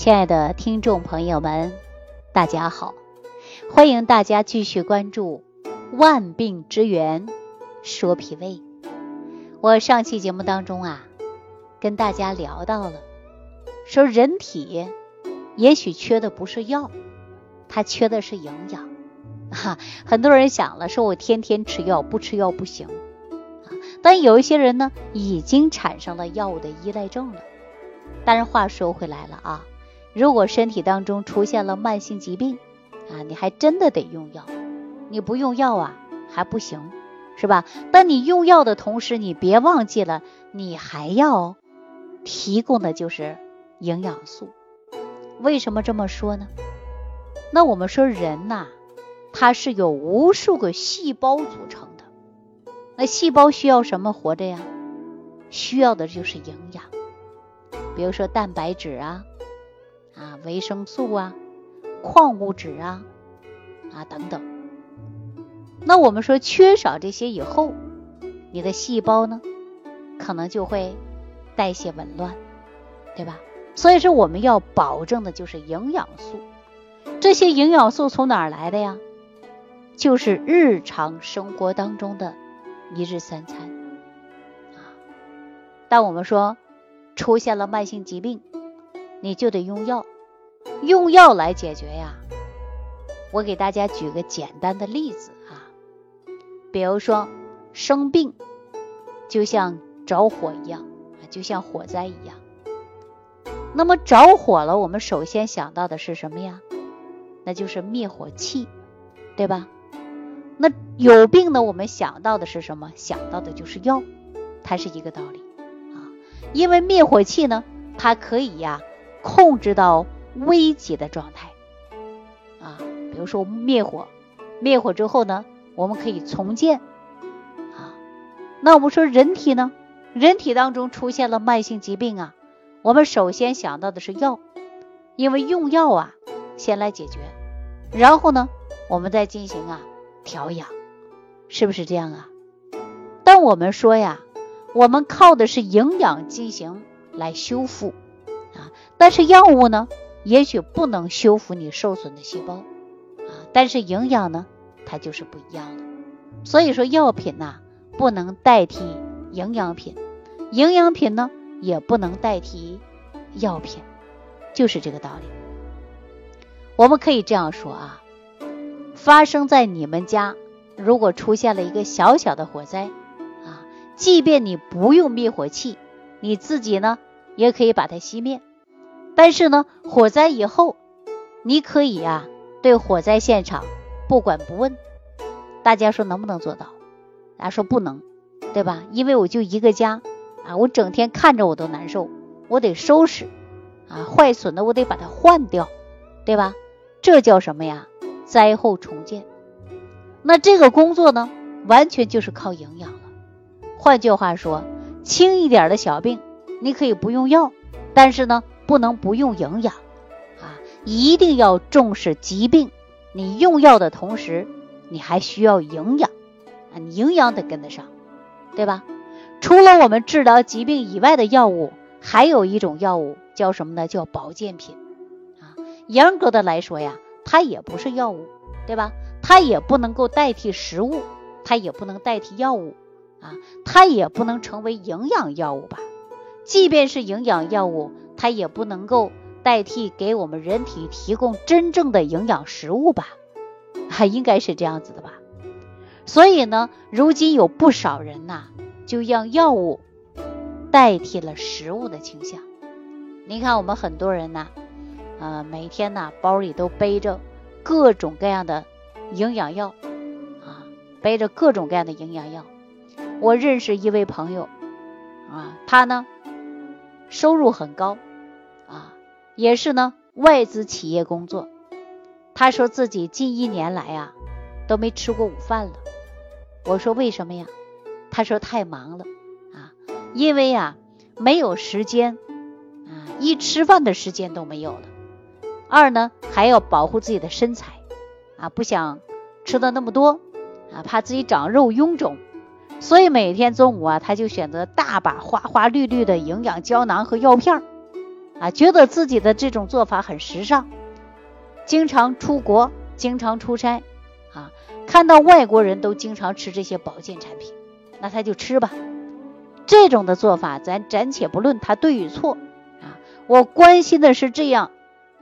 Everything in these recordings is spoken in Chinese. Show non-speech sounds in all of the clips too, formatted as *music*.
亲爱的听众朋友们，大家好！欢迎大家继续关注《万病之源说脾胃》。我上期节目当中啊，跟大家聊到了，说人体也许缺的不是药，它缺的是营养。*laughs* 哈，很多人想了，说我天天吃药，不吃药不行啊。但有一些人呢，已经产生了药物的依赖症了。但是话说回来了啊。如果身体当中出现了慢性疾病啊，你还真的得用药。你不用药啊还不行，是吧？但你用药的同时，你别忘记了，你还要提供的就是营养素。为什么这么说呢？那我们说人呐，它是由无数个细胞组成的。那细胞需要什么活着呀？需要的就是营养，比如说蛋白质啊。啊，维生素啊，矿物质啊，啊等等。那我们说缺少这些以后，你的细胞呢，可能就会代谢紊乱，对吧？所以说我们要保证的就是营养素。这些营养素从哪儿来的呀？就是日常生活当中的一日三餐啊。但我们说出现了慢性疾病。你就得用药，用药来解决呀。我给大家举个简单的例子啊，比如说生病，就像着火一样啊，就像火灾一样。那么着火了，我们首先想到的是什么呀？那就是灭火器，对吧？那有病呢，我们想到的是什么？想到的就是药，它是一个道理啊。因为灭火器呢，它可以呀。控制到危急的状态啊，比如说灭火，灭火之后呢，我们可以重建啊。那我们说人体呢，人体当中出现了慢性疾病啊，我们首先想到的是药，因为用药啊先来解决，然后呢，我们再进行啊调养，是不是这样啊？但我们说呀，我们靠的是营养进行来修复啊。但是药物呢，也许不能修复你受损的细胞啊。但是营养呢，它就是不一样了。所以说，药品呐不能代替营养品，营养品呢也不能代替药品，就是这个道理。我们可以这样说啊，发生在你们家，如果出现了一个小小的火灾啊，即便你不用灭火器，你自己呢也可以把它熄灭。但是呢，火灾以后，你可以呀，对火灾现场不管不问。大家说能不能做到？大家说不能，对吧？因为我就一个家啊，我整天看着我都难受，我得收拾啊，坏损的我得把它换掉，对吧？这叫什么呀？灾后重建。那这个工作呢，完全就是靠营养了。换句话说，轻一点的小病，你可以不用药，但是呢。不能不用营养啊！一定要重视疾病。你用药的同时，你还需要营养啊！你营养得跟得上，对吧？除了我们治疗疾病以外的药物，还有一种药物叫什么呢？叫保健品啊！严格的来说呀，它也不是药物，对吧？它也不能够代替食物，它也不能代替药物啊，它也不能成为营养药物吧？即便是营养药物。它也不能够代替给我们人体提供真正的营养食物吧？还 *laughs* 应该是这样子的吧？所以呢，如今有不少人呐，就让药物代替了食物的倾向。你看，我们很多人呐，呃，每天呐，包里都背着各种各样的营养药啊，背着各种各样的营养药。我认识一位朋友啊，他呢，收入很高。也是呢，外资企业工作。他说自己近一年来啊，都没吃过午饭了。我说为什么呀？他说太忙了啊，因为呀没有时间啊，一吃饭的时间都没有了。二呢还要保护自己的身材啊，不想吃的那么多啊，怕自己长肉臃肿，所以每天中午啊，他就选择大把花花绿绿的营养胶囊和药片儿。啊，觉得自己的这种做法很时尚，经常出国，经常出差，啊，看到外国人都经常吃这些保健产品，那他就吃吧。这种的做法，咱暂且不论它对与错啊，我关心的是这样，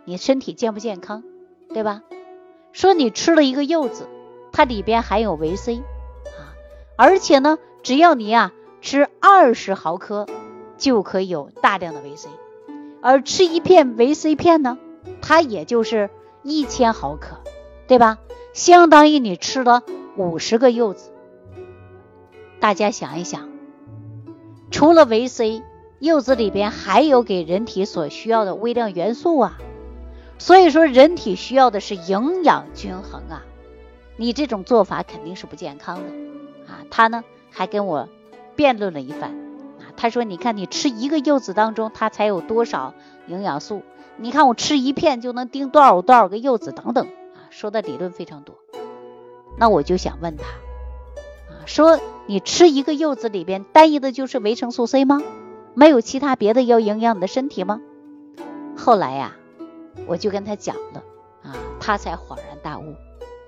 你身体健不健康，对吧？说你吃了一个柚子，它里边含有维 C 啊，而且呢，只要你呀吃二十毫克，就可以有大量的维 C。而吃一片维 C 片呢，它也就是一千毫克，对吧？相当于你吃了五十个柚子。大家想一想，除了维 C，柚子里边还有给人体所需要的微量元素啊。所以说，人体需要的是营养均衡啊。你这种做法肯定是不健康的啊。他呢还跟我辩论了一番。他说：“你看，你吃一个柚子当中，它才有多少营养素？你看我吃一片就能叮多少多少个柚子等等啊，说的理论非常多。那我就想问他啊，说你吃一个柚子里边单一的就是维生素 C 吗？没有其他别的要营养你的身体吗？后来呀，我就跟他讲了啊，他才恍然大悟，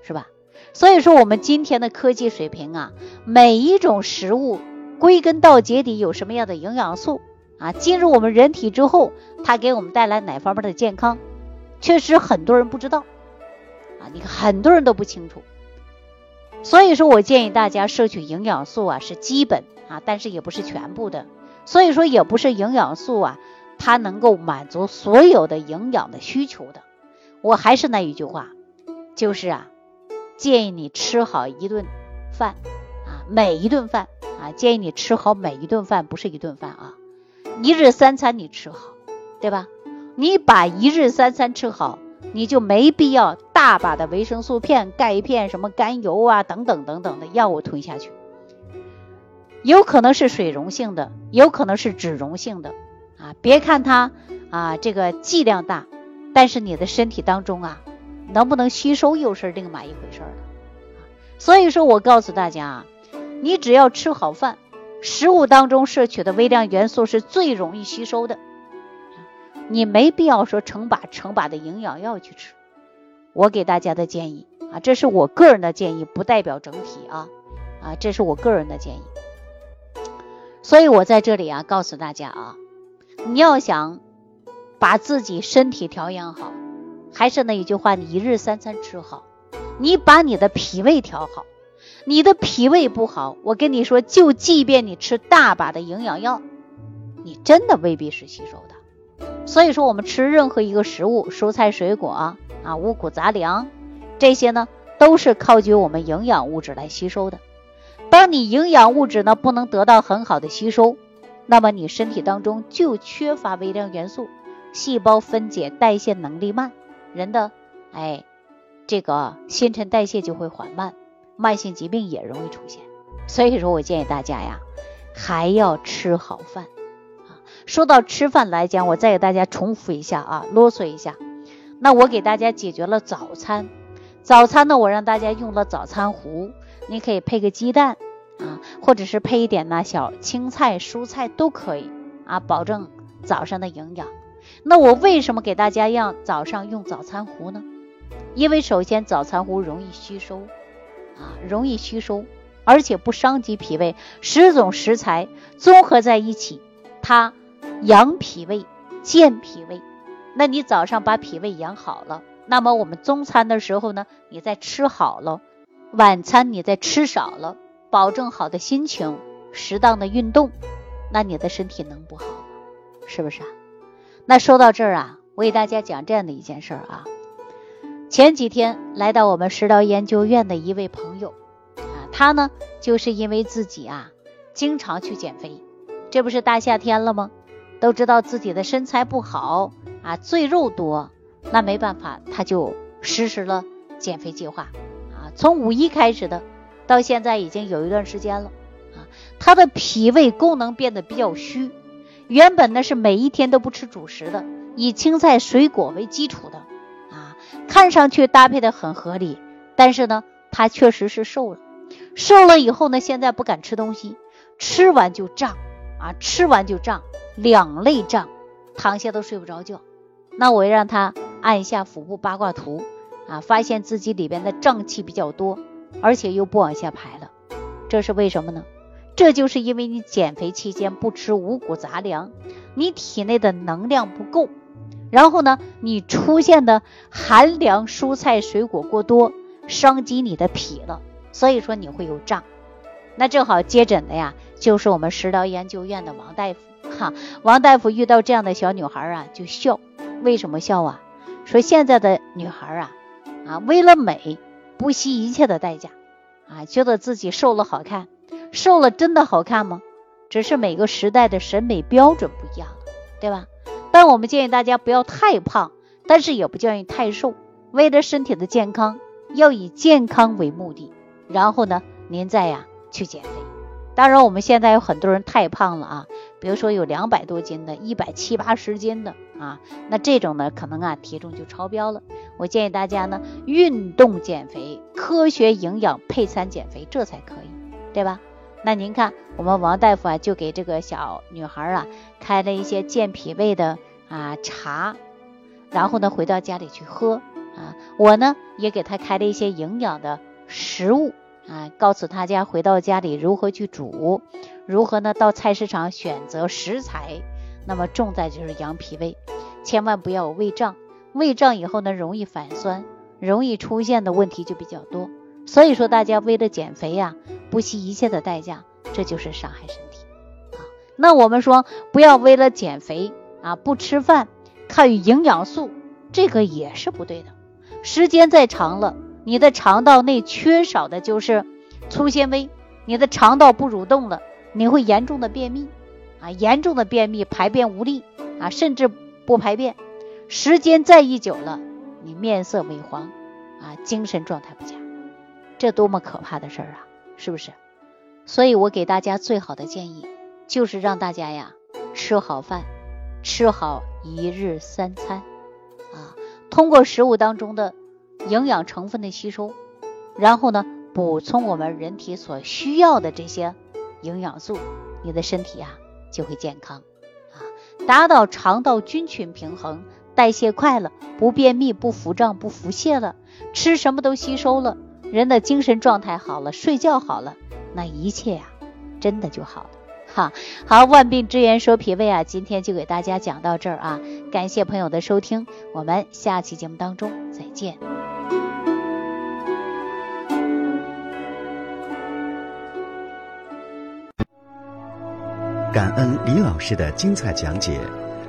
是吧？所以说我们今天的科技水平啊，每一种食物。”归根到底有什么样的营养素啊？进入我们人体之后，它给我们带来哪方面的健康？确实很多人不知道啊，你看很多人都不清楚。所以说我建议大家摄取营养素啊是基本啊，但是也不是全部的。所以说也不是营养素啊，它能够满足所有的营养的需求的。我还是那一句话，就是啊，建议你吃好一顿饭每一顿饭。啊，建议你吃好每一顿饭，不是一顿饭啊，一日三餐你吃好，对吧？你把一日三餐吃好，你就没必要大把的维生素片、钙片、什么甘油啊等等等等的药物吞下去，有可能是水溶性的，有可能是脂溶性的啊。别看它啊这个剂量大，但是你的身体当中啊能不能吸收又是另外一回事了。所以说我告诉大家啊。你只要吃好饭，食物当中摄取的微量元素是最容易吸收的。你没必要说成把成把的营养药去吃。我给大家的建议啊，这是我个人的建议，不代表整体啊啊，这是我个人的建议。所以我在这里啊，告诉大家啊，你要想把自己身体调养好，还是那一句话，你一日三餐吃好，你把你的脾胃调好。你的脾胃不好，我跟你说，就即便你吃大把的营养药，你真的未必是吸收的。所以说，我们吃任何一个食物，蔬菜水果啊，五谷杂粮，这些呢都是靠据我们营养物质来吸收的。当你营养物质呢不能得到很好的吸收，那么你身体当中就缺乏微量元素，细胞分解代谢能力慢，人的哎这个新陈代谢就会缓慢。慢性疾病也容易出现，所以说我建议大家呀，还要吃好饭啊。说到吃饭来讲，我再给大家重复一下啊，啰嗦一下。那我给大家解决了早餐，早餐呢，我让大家用了早餐糊，你可以配个鸡蛋啊，或者是配一点呢小青菜、蔬菜都可以啊，保证早上的营养。那我为什么给大家让早上用早餐糊呢？因为首先早餐糊容易吸收。容易吸收，而且不伤及脾胃。十种食材综合在一起，它养脾胃、健脾胃。那你早上把脾胃养好了，那么我们中餐的时候呢，你再吃好了，晚餐你再吃少了，保证好的心情，适当的运动，那你的身体能不好吗？是不是啊？那说到这儿啊，我给大家讲这样的一件事儿啊。前几天来到我们食疗研究院的一位朋友，啊，他呢就是因为自己啊经常去减肥，这不是大夏天了吗？都知道自己的身材不好啊，赘肉多，那没办法，他就实施了减肥计划啊，从五一开始的，到现在已经有一段时间了啊，他的脾胃功能变得比较虚，原本呢是每一天都不吃主食的，以青菜水果为基础的。看上去搭配的很合理，但是呢，他确实是瘦了。瘦了以后呢，现在不敢吃东西，吃完就胀啊，吃完就胀，两肋胀躺下都睡不着觉。那我让他按一下腹部八卦图啊，发现自己里边的胀气比较多，而且又不往下排了，这是为什么呢？这就是因为你减肥期间不吃五谷杂粮，你体内的能量不够，然后呢，你出现的寒凉蔬菜水果过多，伤及你的脾了，所以说你会有胀。那正好接诊的呀，就是我们食疗研究院的王大夫哈。王大夫遇到这样的小女孩啊，就笑。为什么笑啊？说现在的女孩啊，啊，为了美不惜一切的代价啊，觉得自己瘦了好看。瘦了真的好看吗？只是每个时代的审美标准不一样了，对吧？但我们建议大家不要太胖，但是也不建议太瘦。为了身体的健康，要以健康为目的，然后呢，您再呀去减肥。当然，我们现在有很多人太胖了啊，比如说有两百多斤的，一百七八十斤的啊，那这种呢，可能啊体重就超标了。我建议大家呢，运动减肥，科学营养配餐减肥，这才可以，对吧？那您看，我们王大夫啊，就给这个小女孩啊开了一些健脾胃的啊茶，然后呢回到家里去喝啊。我呢也给她开了一些营养的食物啊，告诉大家回到家里如何去煮，如何呢到菜市场选择食材。那么重在就是养脾胃，千万不要有胃胀，胃胀以后呢容易反酸，容易出现的问题就比较多。所以说，大家为了减肥呀，不惜一切的代价，这就是伤害身体啊。那我们说，不要为了减肥啊不吃饭，看营养素，这个也是不对的。时间再长了，你的肠道内缺少的就是粗纤维，你的肠道不蠕动了，你会严重的便秘啊，严重的便秘，排便无力啊，甚至不排便。时间再一久了，你面色萎黄啊，精神状态不佳。这多么可怕的事儿啊，是不是？所以我给大家最好的建议就是让大家呀吃好饭，吃好一日三餐啊，通过食物当中的营养成分的吸收，然后呢补充我们人体所需要的这些营养素，你的身体呀就会健康啊，达到肠道菌群平衡，代谢快了，不便秘，不腹胀，不腹泻了，吃什么都吸收了。人的精神状态好了，睡觉好了，那一切呀，真的就好了。哈，好，万病之源说脾胃啊，今天就给大家讲到这儿啊，感谢朋友的收听，我们下期节目当中再见。感恩李老师的精彩讲解。